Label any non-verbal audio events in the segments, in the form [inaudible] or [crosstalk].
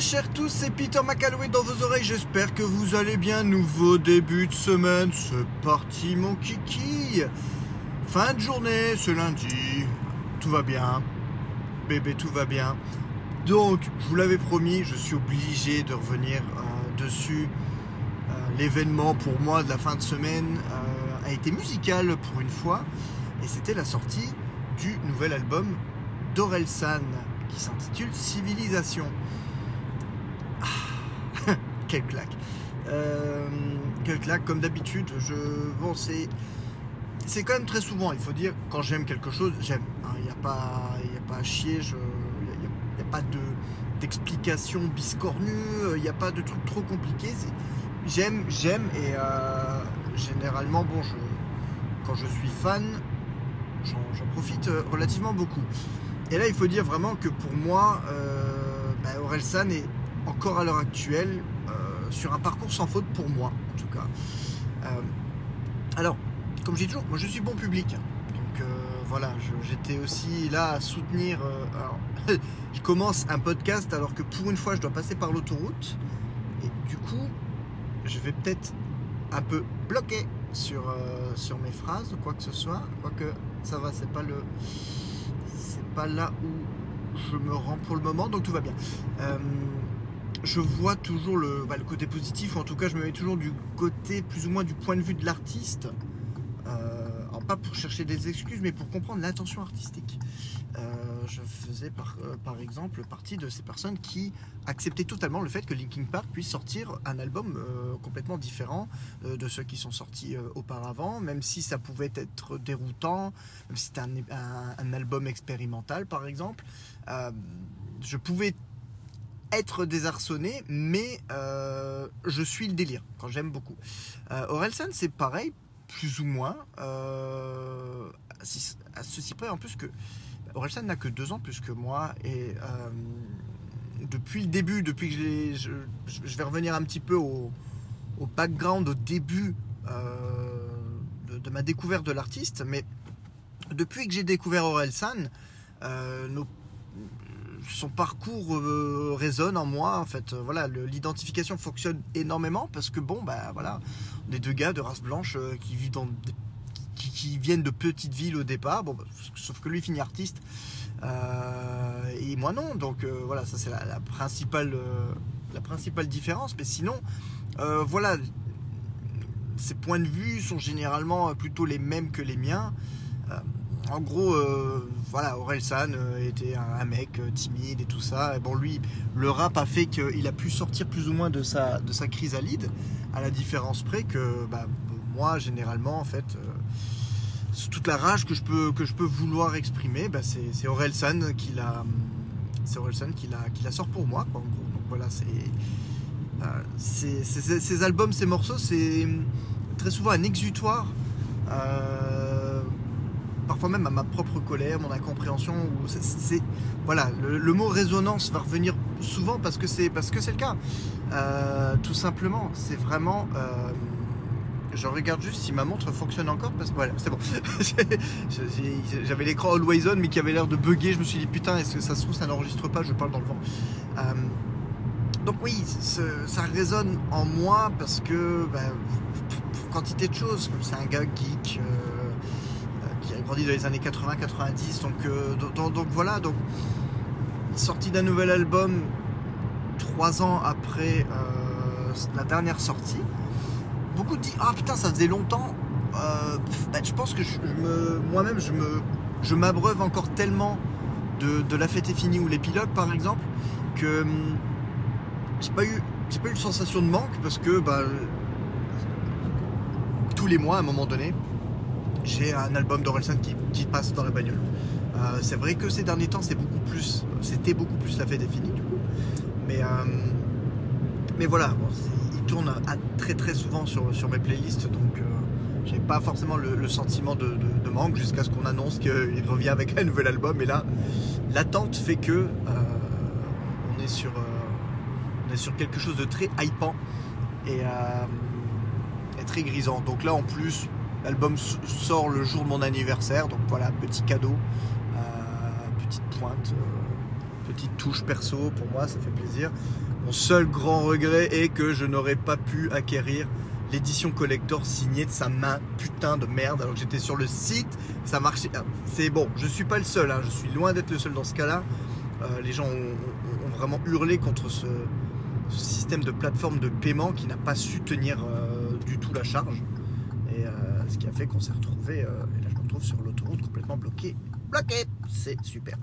Chers tous, c'est Peter McAlloway dans vos oreilles, j'espère que vous allez bien, nouveau début de semaine, c'est parti mon kiki. Fin de journée, ce lundi, tout va bien, bébé tout va bien. Donc, je vous l'avais promis, je suis obligé de revenir euh, dessus. Euh, l'événement pour moi de la fin de semaine euh, a été musical pour une fois, et c'était la sortie du nouvel album d'Orelsan qui s'intitule Civilisation. Quelle claque. Euh, quelle claque, comme d'habitude. Je, bon, c'est, c'est quand même très souvent, il faut dire, quand j'aime quelque chose, j'aime. Hein. Il n'y a, pas, y a pas à chier, il n'y a, pas de, d'explication biscornue, il n'y a pas de truc trop compliqué. J'aime, j'aime, et euh, généralement, bon, quand je suis fan, j'en profite euh, relativement beaucoup. Et là, il faut dire vraiment que pour moi, euh, bah, Orelsan est encore à l'heure actuelle sur un parcours sans faute pour moi, en tout cas. Euh, alors, comme je dis toujours, moi je suis bon public. Donc euh, voilà, j'étais aussi là à soutenir. Euh, alors, [laughs] je commence un podcast alors que pour une fois, je dois passer par l'autoroute. Et du coup, je vais peut-être un peu bloquer sur, mes phrases quoi que ce soit. Quoique ça va, c'est pas le pas là où je me rends pour le moment, donc tout va bien. Je vois toujours le, bah, le, côté positif, ou en tout cas je me mets toujours du côté plus ou moins du point de vue de l'artiste. Euh, pas pour chercher des excuses, mais pour comprendre l'intention artistique. Euh, je faisais par, euh, par, exemple partie de ces personnes qui acceptaient totalement le fait que Linkin Park puisse sortir un album complètement différent de ceux qui sont sortis auparavant, même si ça pouvait être déroutant, même si c'était un, album expérimental par exemple. Je pouvais être désarçonné, mais je suis le délire quand j'aime beaucoup. Orelsan, c'est pareil, plus ou moins. Euh, à ceci près, en plus que Orelsan n'a que deux ans plus que moi et euh, depuis le début, depuis que je, je, vais revenir un petit peu au, background, au début euh, de, ma découverte de l'artiste, mais depuis que j'ai découvert Orelsan, euh, nos son parcours euh, résonne en moi. En fait, euh, voilà, l'identification fonctionne énormément parce que bon, bah voilà, on est deux gars de race blanche euh, qui vivent dans qui, qui, viennent de petites villes au départ. Bon, bah, sauf que lui finit artiste et moi non. Donc voilà, ça c'est la, la, principale la principale différence. Mais sinon, voilà, ses points de vue sont généralement plutôt les mêmes que les miens en gros, euh, voilà, Orelsan euh, était un, mec euh, timide et tout ça. Bon, lui, le rap a fait qu'il a pu sortir plus ou moins de sa, de sa chrysalide, à la différence près que bah, moi, généralement, en fait, euh, toute la rage que je peux, que je peux vouloir exprimer, bah, c'est Orelsan qui la, qui la, qui la sort pour moi, quoi, en gros. Donc voilà, c'est. ces albums, ces morceaux, c'est très souvent un exutoire. Parfois même à ma propre colère, mon incompréhension. Voilà, le, mot résonance va revenir souvent parce que c'est parce que c'est le cas. Euh, tout simplement, c'est vraiment. Euh, je regarde juste si ma montre fonctionne encore parce voilà, c'est bon. [laughs] J'avais l'écran always on mais qui avait l'air de bugger. Je me suis dit putain, est-ce que ça se trouve ça n'enregistre pas Je parle dans le vent. Euh, donc oui, ça résonne en moi parce que pour quantité de choses, c'est un gars geek. A grandi dans les années 80-90. Donc, euh, donc, voilà, donc sortie d'un nouvel album trois ans après euh, la dernière sortie. Beaucoup disent ah putain ça faisait longtemps. Euh, bah, je pense que moi-même je m'abreuve encore tellement de, de, La Fête est finie ou l'épilogue par exemple que hum, j'ai pas eu, j'ai pas eu de sensation de manque parce que bah, tous les mois à un moment donné j'ai un album d'Orelsan qui, qui, passe dans la bagnole. Euh, c'est vrai que ces derniers temps, c'est beaucoup plus, c'était beaucoup plus la fête définie du coup. Mais, euh, mais voilà, il tourne très très souvent sur, sur mes playlists, donc euh, j'ai pas forcément le, sentiment de, de, manque jusqu'à ce qu'on annonce qu'il revient avec un nouvel album. Et là, l'attente fait que on est sur, on est sur quelque chose de très hypant et très grisant. Donc là, en plus, L'album sort le jour de mon anniversaire, donc voilà, petit cadeau, euh, petite pointe, euh, Petite touche perso pour moi, ça fait plaisir. Mon seul grand regret est que je n'aurais pas pu acquérir l'édition collector signée de sa main, putain de merde, alors que j'étais sur le site, ça marchait. Ah, c'est bon, je suis pas le seul, hein, je suis loin d'être le seul dans ce cas-là. Euh, les gens ont, vraiment hurlé contre ce, système de plateforme de paiement qui n'a pas su tenir du tout la charge. Euh, ce qui a fait qu'on s'est retrouvé, et là je me retrouve sur l'autoroute complètement bloqué. Bloqué C'est super.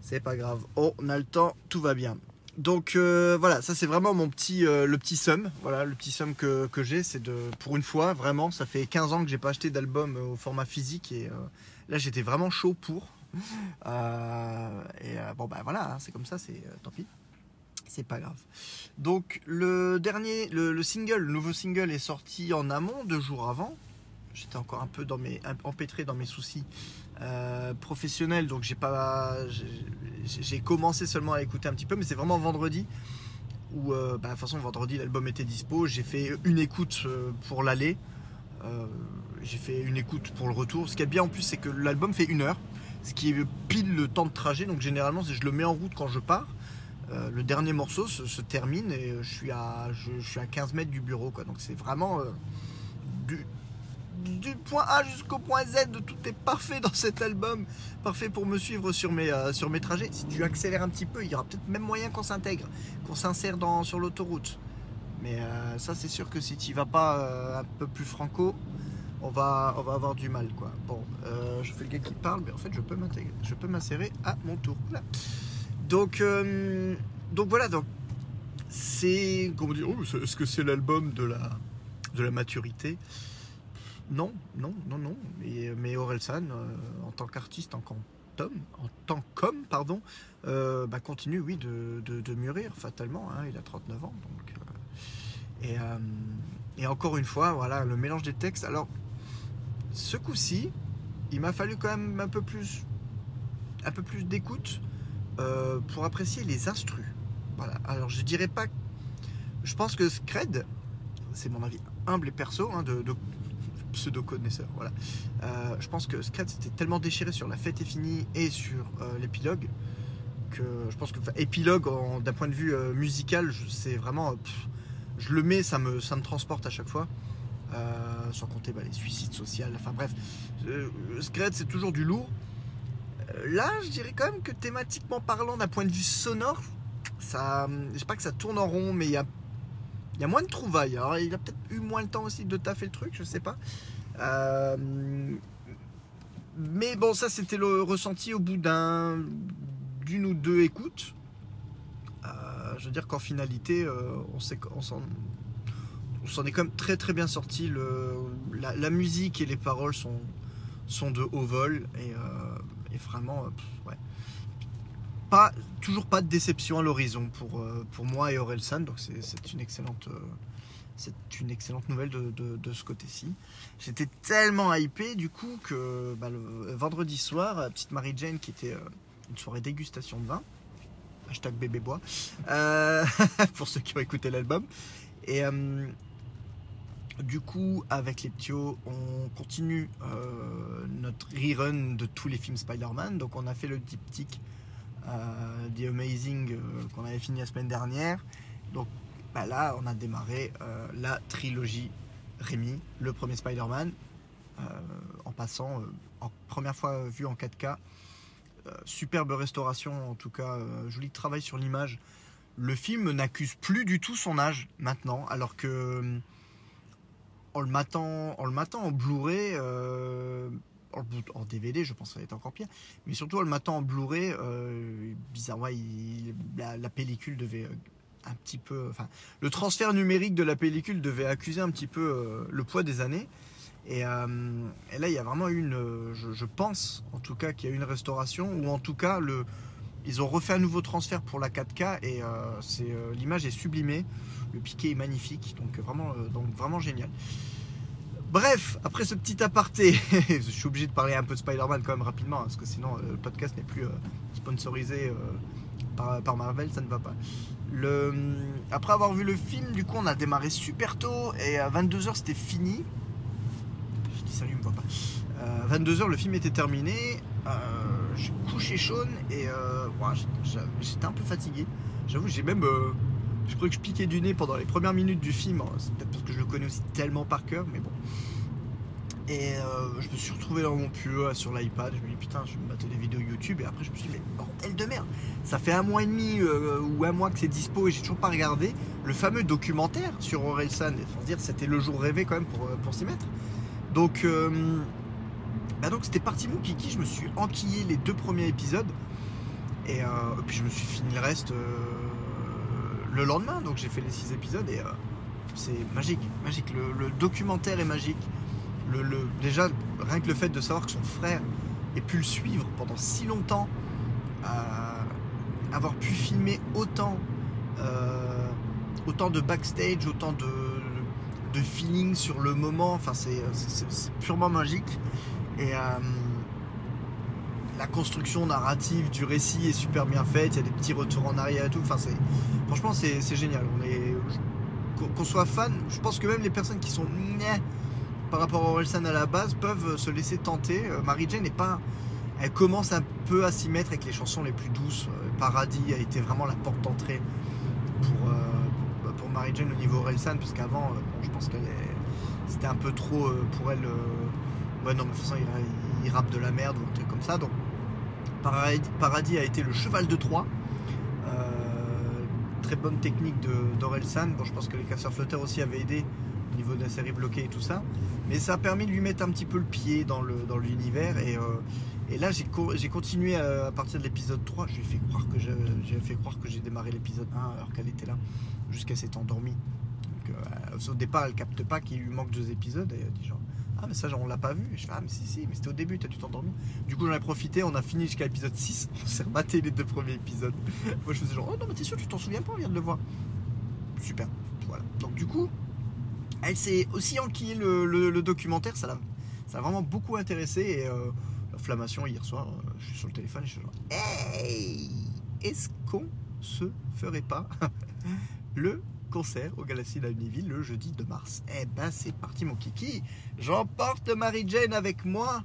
C'est pas grave. On a le temps, tout va bien. Donc euh, voilà, ça c'est vraiment mon petit, euh, le petit sum. Voilà, le petit sum que, j'ai, c'est de, pour une fois, vraiment, ça fait 15 ans que j'ai pas acheté d'album euh, au format physique et là j'étais vraiment chaud pour. [laughs] et bon bah voilà, hein, c'est comme ça, c'est tant pis, c'est pas grave. Donc le dernier, le, single, le nouveau single est sorti en amont, deux jours avant. J'étais encore un peu dans mes, empêtré dans mes soucis euh, professionnel, donc j'ai pas, j'ai commencé seulement à écouter un petit peu, mais c'est vraiment vendredi où, euh, bah, de toute façon, vendredi l'album était dispo. J'ai fait une écoute euh, pour l'aller, j'ai fait une écoute pour le retour. Ce qui est bien en plus, c'est que l'album fait une heure, ce qui est pile le temps de trajet. Donc généralement, je le mets en route quand je pars. le dernier morceau se, termine et je suis à, je, suis à 15 mètres du bureau, quoi. Donc c'est vraiment du, du point A jusqu'au point Z, tout est parfait dans cet album, parfait pour me suivre sur mes, euh, trajets. Si tu accélères un petit peu, il y aura peut-être même moyen qu'on s'intègre, qu'on s'insère sur l'autoroute. Mais euh, ça, c'est sûr que si tu vas pas euh, un peu plus franco, on va, avoir du mal. quoi. Bon, je fais le gars qui parle, mais en fait, je peux m'insérer à mon tour. Donc, donc voilà, donc c'est, comment dire, oh, est-ce que c'est l'album de la, de la maturité? Non, non, non, non. Mais, Orelsan, euh, en tant qu'artiste, en tant qu'homme, pardon, euh, bah, continue, oui, de, mûrir fatalement. Hein. il a 39 ans. Euh, et, encore une fois, voilà, le mélange des textes. Alors, ce coup-ci, il m'a fallu quand même un peu plus, un peu plus d'écoute pour apprécier les instrus. Voilà. Alors, je dirais pas. Je pense que Scred, c'est mon avis humble et perso, hein, de, pseudo-connaisseur. Voilà. Euh, je pense que Scrat s'était tellement déchiré sur La fête est finie et sur euh, l'épilogue que je pense que épilogue d'un point de vue euh, musical, c'est vraiment. je le mets, ça me, ça me transporte à chaque fois. sans compter bah, les suicides sociaux. Enfin bref, Scred c'est toujours du lourd. Là, je dirais quand même que thématiquement parlant, d'un point de vue sonore, ça, je sais pas que ça tourne en rond, mais il y a y a moins de trouvailles. Alors, il a peut-être eu moins le temps aussi de taffer le truc, je sais pas. Euh, mais bon, ça c'était le ressenti au bout d'un d'une ou deux écoutes. Euh, je veux dire qu'en finalité, euh, on s'en est quand même très très bien sorti. Le, la, musique et les paroles sont, sont de haut vol et, et vraiment, ouais toujours pas de déception à l'horizon pour, euh, pour moi et Orelsan, donc c'est une excellente euh, c'est une excellente nouvelle de, ce côté-ci. J'étais tellement hypé du coup que bah, vendredi soir, petite Marie Jane qui était euh, une soirée dégustation de vin, hashtag bébé bois, [laughs] pour ceux qui ont écouté l'album. Et du coup, avec les ptios, on continue notre rerun de tous les films Spider-Man. Donc on a fait le diptyque euh, The Amazing euh, qu'on avait fini la semaine dernière. Donc bah là, on a démarré euh, la trilogie Rémi, le premier Spider-Man, en passant première fois vu en 4K. superbe restauration, en tout cas, joli travail sur l'image. Le film n'accuse plus du tout son âge maintenant, alors que en le matant en, le matant en Blu-ray, en, DVD, je pense que ça va être encore pire. Mais surtout, le matin en Blu-ray, euh, bizarrement, la, pellicule devait euh, un petit peu. Enfin, le transfert numérique de la pellicule devait accuser un petit peu euh, le poids des années. Et, là, il y a vraiment une. Je, pense, en tout cas, qu'il y a eu une restauration, ou en tout cas, ils ont refait un nouveau transfert pour la 4K et l'image est sublimée. Le piqué est magnifique, donc vraiment, donc vraiment génial. Bref, après ce petit aparté, [laughs] je suis obligé de parler un peu de Spider-Man quand même rapidement, hein, parce que sinon euh, le podcast n'est plus euh, sponsorisé euh, par, Marvel, ça ne va pas. Après avoir vu le film, du coup, on a démarré super tôt et à 22h c'était fini. Je dis salut, me voit pas. 22h, le film était terminé. j'ai couché Sean et j'étais un peu fatigué. J'avoue, j'ai même. Je crois que je piquais du nez pendant les premières minutes du film. C'est peut-être parce que je le connais aussi tellement par cœur, mais bon. Et euh, je me suis retrouvé dans mon pieu sur l'iPad. Je me dis putain, je vais me battre des vidéos YouTube. Et après, je me suis dit, mais bordel de merde, ça fait un mois et demi euh, ou un mois que c'est dispo et j'ai toujours pas regardé le fameux documentaire sur Orelsan. Il faut dire, c'était le jour rêvé quand même pour, euh, pour s'y mettre. Donc, bah c'était parti mon kiki. Je me suis enquillé les deux premiers épisodes. Et, puis je me suis fini le reste le lendemain. Donc j'ai fait les six épisodes et c'est magique, magique. le documentaire est magique déjà, rien que le fait de savoir que son frère ait pu le suivre pendant si longtemps, euh, avoir pu filmer autant, euh, autant de backstage, autant de, de feeling sur le moment, enfin c'est purement magique. Et euh, la construction narrative du récit est super bien faite, il y a des petits retours en arrière et tout. Enfin, franchement, c'est génial. Qu'on soit fan, je pense que même les personnes qui sont par rapport à Orelsan à la base peuvent se laisser tenter. Euh, Mary Jane n'est pas. Elle commence un peu à s'y mettre avec les chansons les plus douces. Euh, Paradis a été vraiment la porte d'entrée pour, euh, pour Mary Jane au niveau Orelsan, puisqu'avant, je pense qu'elle c'était un peu trop pour elle. ouais, non, mais de toute façon, il, rappe de la merde ou un truc comme ça. Donc, Paradis, a été le cheval de Troie. très bonne technique d'Orelsan. Bon, je pense que les casseurs flotteurs aussi avaient aidé au niveau de la série bloquée et tout ça. Mais ça a permis de lui mettre un petit peu le pied dans l'univers. Dans et, euh, et là, j'ai j'ai à, partir de l'épisode 3. Je lui ai fait croire que j'ai fait croire que j'ai démarré l'épisode 1 alors qu'elle était là, jusqu'à s'être endormie. Euh, au départ, elle capte pas qu'il lui manque deux épisodes. Et ah, mais ça, on l'a pas vu. je fais, ah, mais si, si, mais c'était au début, t'as dû t'endormir. Du coup, j'en ai profité, on a fini jusqu'à l'épisode 6. [laughs] On s'est rematé les deux premiers épisodes. Moi, je faisais genre, oh non, mais t'es sûr, tu t'en souviens pas, on vient de le voir. Super. Voilà. Donc, du coup, elle s'est aussi enquillée le, documentaire, ça l'a vraiment beaucoup intéressé. Et euh, l'inflammation hier soir, euh, je suis sur le téléphone et je suis genre Hey Est-ce qu'on se ferait pas [laughs] le concert au Galaxy d'Univille le jeudi de mars Eh ben c'est parti mon kiki J'emporte Marie Jane avec moi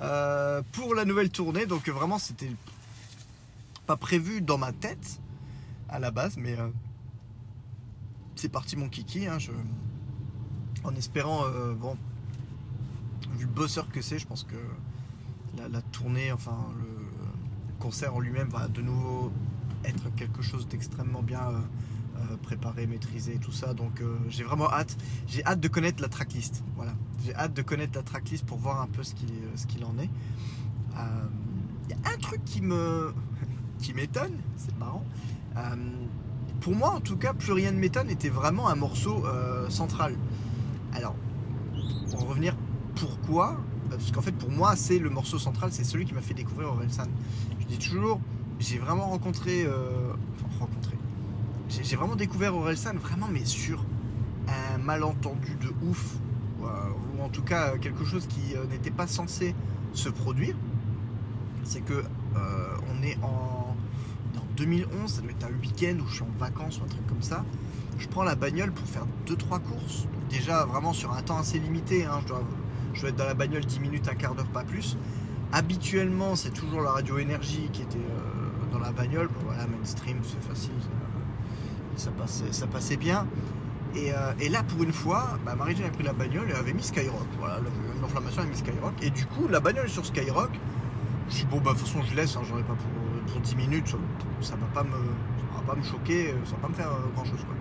euh, pour la nouvelle tournée. Donc vraiment c'était pas prévu dans ma tête à la base, mais c'est parti mon kiki. Hein, en espérant, euh, bon, vu le bosseur que c'est, je pense que la, tournée, enfin le, concert en lui-même va de nouveau être quelque chose d'extrêmement bien euh, euh, préparé, maîtrisé, tout ça. Donc j'ai vraiment hâte. J'ai hâte de connaître la tracklist. Voilà, j'ai hâte de connaître la tracklist pour voir un peu ce qu'il qu'il en est. Il y a un truc qui me [laughs] qui m'étonne, c'est marrant. pour moi, en tout cas, plus rien ne m'étonne était vraiment un morceau central. Alors, pour revenir, pourquoi? Parce qu'en fait, pour moi, c'est le morceau central, c'est celui qui m'a fait découvrir Orelsan. Je dis toujours, j'ai vraiment rencontré. Euh, enfin, rencontré. J'ai vraiment découvert Orelsan, vraiment, mais sur un malentendu de ouf, ou, en tout cas quelque chose qui euh, n'était pas censé se produire. C'est que euh, on est en, en 2011, ça doit être un week-end où je suis en vacances ou un truc comme ça je prends la bagnole pour faire 2-3 courses. déjà vraiment sur un temps assez limité. Hein. je, dois, être dans la bagnole 10 minutes, un quart d'heure, pas plus. Habituellement, c'est toujours la radio énergie qui était euh, dans la bagnole. voilà, mainstream, c'est facile. Passait, ça passait bien. Euh, et, là, pour une fois, bah, Marie-Jeanne a pris la bagnole et avait mis Skyrock. Voilà, l'inflammation a mis Skyrock. Et du coup, la bagnole sur Skyrock. Je suis bon, bah, de toute façon, je laisse. Hein, J'en ai pas pour, pour 10 minutes. Ça, va pas me pas me choquer, ça va pas me faire euh, grand chose. Quoi.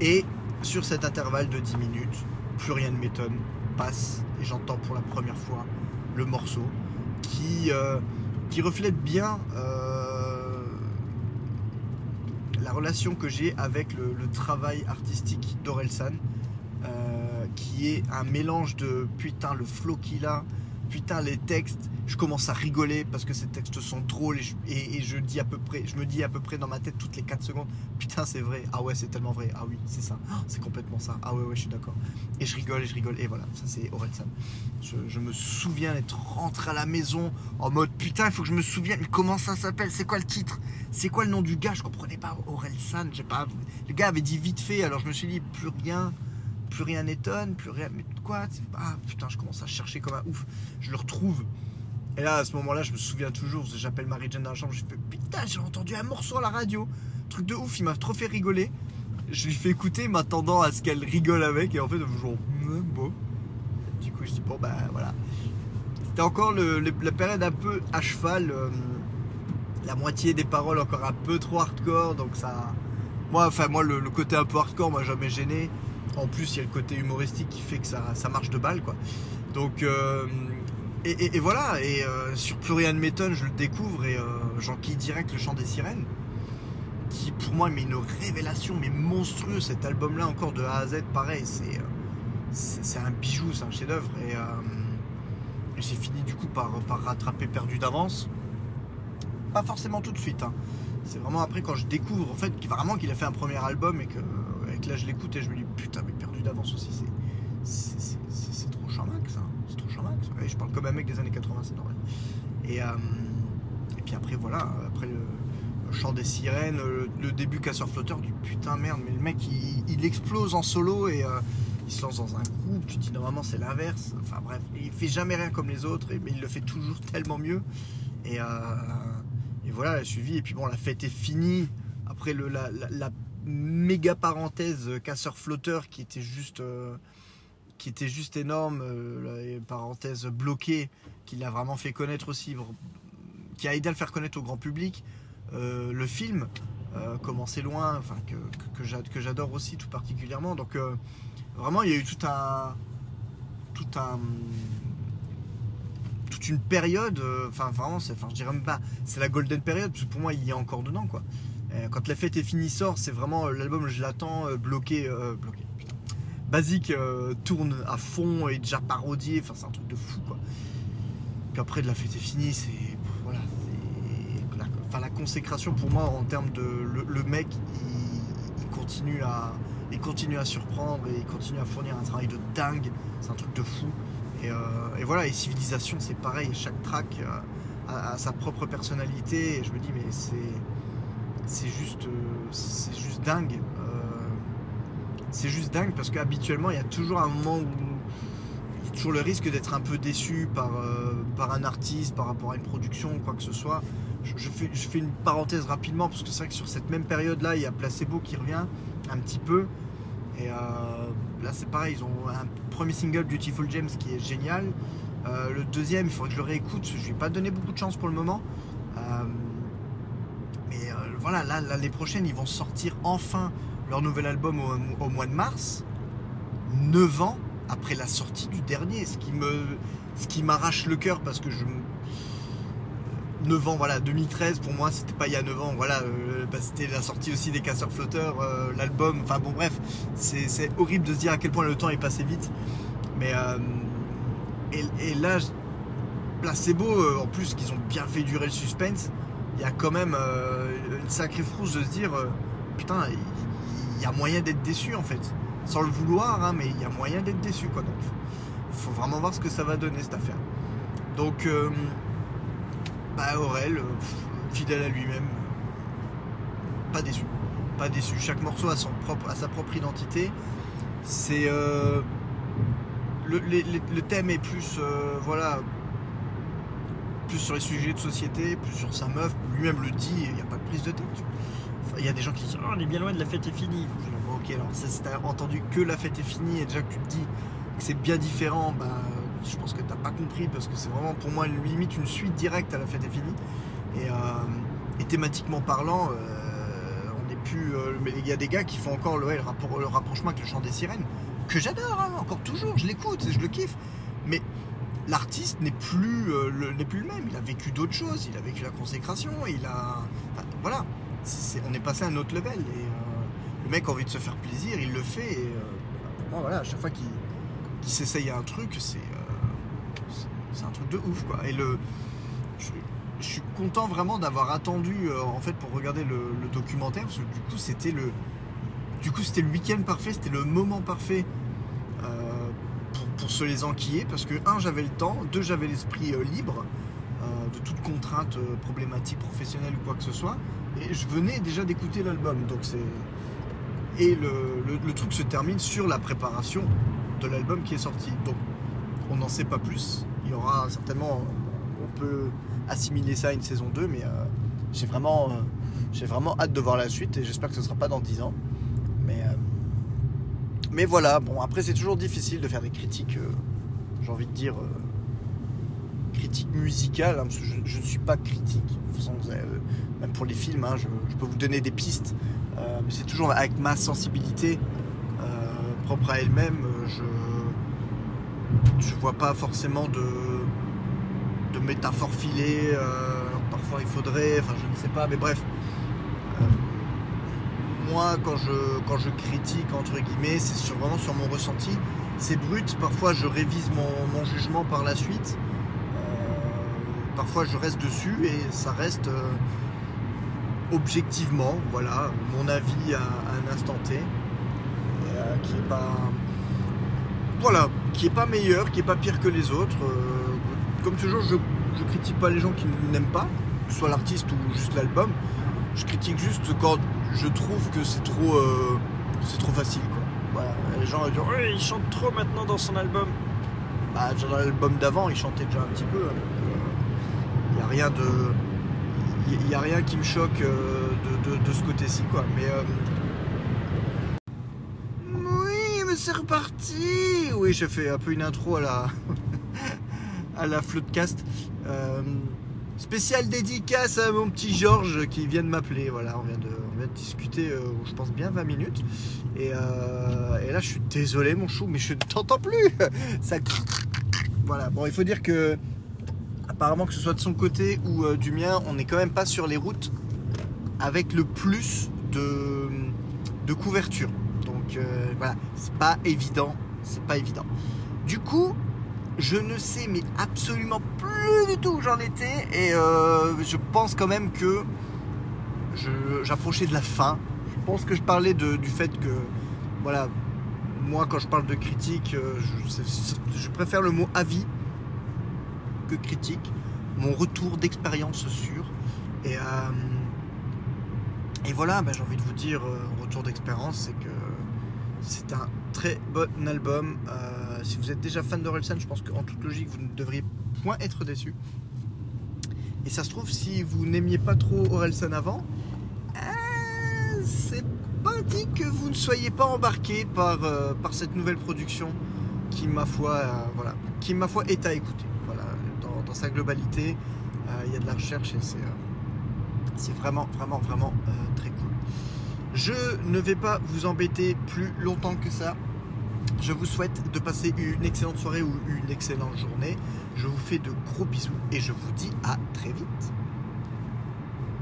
Et sur cet intervalle de 10 minutes, plus rien ne m'étonne, passe et j'entends pour la première fois le morceau qui, euh, qui reflète bien euh, la relation que j'ai avec le, travail artistique d'Orelsan, qui est un mélange de putain le flow qu'il a, putain les textes, je commence à rigoler parce que ces textes sont drôles et je, dis à peu près, je me dis à peu près dans ma tête toutes les 4 secondes, putain c'est vrai, ah ouais c'est tellement vrai, ah oui c'est ça, ah, c'est complètement ça, ah ouais ouais je suis d'accord. Et je rigole et je rigole. Et voilà, ça c'est Orelsan. Je, je, me souviens d'être rentré à la maison en mode putain il faut que je me souvienne. Comment ça s'appelle, c'est quoi le titre, c'est quoi le nom du gars, je comprenais pas. Orelsan, j'ai pas, le gars avait dit vite fait alors je me suis dit plus rien plus rien n'étonne, plus rien. Mais quoi? Ah putain, je commence à chercher comme un ouf. Je le retrouve Et là, à ce moment-là, je me souviens toujours, j'appelle Marie-Jeanne dans la chambre, je fais putain, j'ai entendu un morceau à la radio. Truc de ouf, il m'a trop fait rigoler. Je lui fais écouter, m'attendant à ce qu'elle rigole avec, et en fait, genre, bon. Du coup, je dis, bon, bah voilà. C'était encore la période un peu à cheval, euh, la moitié des paroles encore un peu trop hardcore, donc ça. Moi, enfin, moi, le, côté un peu hardcore m'a jamais gêné. En plus, il y a le côté humoristique qui fait que ça, ça marche de balle, quoi. Donc, euh, et, voilà, et euh, sur Plurian Méthode, je le découvre et euh, j'enquille direct le chant des sirènes, qui pour moi mais une révélation mais monstrueuse. Cet album-là encore de A à Z, pareil, c'est c'est un bijou, c'est un chef-d'œuvre. Et j'ai fini du coup par, rattraper Perdu d'avance. Pas forcément tout de suite. Hein. C'est vraiment après quand je découvre en fait vraiment qu'il a fait un premier album et que, là je l'écoute et je me dis putain mais Perdu d'avance aussi c'est trop chamax. Hein je parle comme un mec des années 80, c'est normal. Et, euh, et puis après, voilà, après le, chant des sirènes, le, début casseur-flotteur, du putain merde, mais le mec il, explose en solo et euh, il se lance dans un groupe. Tu te dis normalement c'est l'inverse. Enfin bref, il fait jamais rien comme les autres, mais il le fait toujours tellement mieux. Et, euh, et voilà, la suivi. Et puis bon, la fête est finie. Après la, la méga parenthèse casseur-flotteur qui était juste qui était juste énorme, euh, parenthèse bloquée, qui l'a vraiment fait connaître aussi, qui a aidé à le faire connaître au grand public. Euh, le film, euh, Commencer loin, enfin, que, que, j'adore aussi tout particulièrement. Donc euh, vraiment, il y a eu tout un, tout un, toute une période. Enfin, vraiment, c'est, enfin, je dirais même pas, c'est la golden période, parce que pour moi, il y a encore dedans, quoi. quand la fête est finie sort, c'est vraiment l'album, je l'attends bloqué, bloqué Basique euh, tourne à fond et déjà parodié, enfin c'est un truc de fou quoi. Puis après de la fête est finie, c'est voilà, la, enfin la consécration pour moi en termes de le, mec il, continue à surprendre et il continue à fournir un travail de dingue, c'est un truc de fou. Et, euh, voilà, et Civilisation c'est pareil, chaque track euh, a, sa propre personnalité et je me dis mais c'est c'est juste c'est juste dingue c'est juste dingue parce qu'habituellement, il y a toujours un moment où il y a toujours le risque d'être un peu déçu par, euh, un artiste, par rapport à une production ou quoi que ce soit. Je, fais, une parenthèse rapidement parce que c'est vrai que sur cette même période-là, il y a Placebo qui revient un petit peu. Et euh, là, c'est pareil, ils ont un premier single, Beautiful James, qui est génial. Euh, le deuxième, il faudrait que je le réécoute. Je ne lui ai pas donné beaucoup de chance pour le moment. mais voilà, là, l'année prochaine, ils vont sortir enfin leur nouvel album au, mois de mars, 9 ans après la sortie du dernier, ce qui me, m'arrache le cœur parce que je 9 ans, voilà, 2013 pour moi c'était pas il y a 9 ans, voilà, euh, bah, c'était la sortie aussi des casseurs flotteurs, euh, l'album, enfin bon bref, c'est horrible de se dire à quel point le temps est passé vite, mais euh, et, là, placebo, en plus qu'ils ont bien fait durer le suspense, il y a quand même une sacrée frousse de se dire, putain, y a moyen d'être déçu en fait. Sans le vouloir, hein, mais il y a moyen d'être déçu quoi. Donc il faut vraiment voir ce que ça va donner cette affaire. Donc euh, bah Aurel, euh, fidèle à lui-même, pas déçu. Pas déçu. Chaque morceau a, sa propre identité. C'est euh, le, thème est plus voilà plus sur les sujets de société, plus sur sa meuf, lui-même le dit, il n'y a pas de prise de tête il y a des gens qui disent oh, on est bien loin de la fête est finie. ok, alors si t'as entendu que la fête est finie et déjà que tu te dis que c'est bien différent, bah, je pense que t'as pas compris parce que c'est vraiment pour moi limite une suite directe à la fête est finie. Et, euh, thématiquement parlant, euh, on n'est plus. Euh, mais il y a des gars qui font encore le, le rapprochement avec le chant des sirènes, que j'adore, hein, encore toujours, je l'écoute je le kiffe. Mais l'artiste n'est plus, le, plus le même. Il a vécu d'autres choses, il a vécu la consécration, il a. voilà on est passé à un autre level. Et euh, le mec a envie de se faire plaisir, il le fait. Et euh, voilà, à chaque fois qu'il s'essaye un truc, euh, c'est un truc de ouf le, je, suis content vraiment d'avoir attendu en fait pour regarder le, documentaire parce que du coup c'était le, du coup c'était le week-end parfait, c'était le moment parfait pour, se les enquiller parce que un j'avais le temps, deux j'avais l'esprit libre de toute contrainte problématique professionnelle ou quoi que ce soit. Et je venais déjà d'écouter l'album. Donc c'est. Et le, truc se termine sur la préparation de l'album qui est sorti. Donc on n'en sait pas plus. Il y aura certainement on peut assimiler ça à une saison 2, mais j'ai vraiment, j'ai vraiment hâte de voir la suite et j'espère que ce ne sera pas dans 10 ans. Mais, mais voilà, bon, après c'est toujours difficile de faire des critiques, j'ai envie de dire, critiques musicales, hein, je, ne suis pas critique. même pour les films, hein, je, peux vous donner des pistes, mais c'est toujours avec ma sensibilité propre à elle-même. Je je vois pas forcément de, de métaphore filée. Euh, parfois il faudrait, enfin je ne sais pas, mais bref. Euh, moi quand je, quand je critique entre guillemets, c'est vraiment sur mon ressenti. C'est brut, parfois je révise mon, jugement par la suite. Euh, parfois je reste dessus et ça reste objectivement, voilà, mon avis à, un instant T, qui est pas voilà, qui est pas meilleur, qui est pas pire que les autres. Euh, comme toujours, je, je critique pas les gens qui n'aiment pas, que ce soit l'artiste ou juste l'album. Je critique juste quand je trouve que c'est trop, euh, trop facile. Les gens vont dire il chante trop maintenant dans son album. Bah, dans l'album d'avant, il chantait déjà un petit peu. A rien de. Il a rien qui me choque euh, de, ce côté-ci, quoi. Mais c'est reparti Oui, j'ai fait un peu une intro à la, [laughs] à la floodcast. Euh, spécial dédicace à mon petit Georges qui vient de m'appeler. Voilà, on vient de, on vient de discuter, euh, je pense, bien 20 minutes. Euh, et, là, je suis désolé, mon chou, mais je ne t'entends plus [laughs] Ça Voilà, bon, il faut dire que, apparemment, que ce soit de son côté ou du mien, on n'est quand même pas sur les routes avec le plus de, couverture. Donc euh, voilà, c'est pas évident, c'est pas évident. Du coup, je ne sais mais absolument plus du tout où j'en étais et euh, je pense quand même que j'approchais de la fin. Je pense que je parlais du fait que voilà, moi quand je parle de critique, euh, je, préfère le mot avis que critique, mon retour d'expérience sur et et voilà, ben, j'ai envie de vous dire, retour d'expérience, c'est que c'est un très bon album. Euh, si vous êtes déjà fan d'Orelsan, je pense qu'en toute logique, vous ne devriez point être déçu. Et ça se trouve, si vous n'aimiez pas trop Orelsan avant, euh, c'est pas dit que vous ne soyez pas embarqué par, euh, par cette nouvelle production qui, ma foi, voilà, qui, ma foi, est à écouter. Sa globalité, il y a de la recherche et c'est vraiment, vraiment, vraiment très cool. Je ne vais pas vous embêter plus longtemps que ça. Je vous souhaite de passer une excellente soirée ou une excellente journée. Je vous fais de gros bisous et je vous dis à très vite.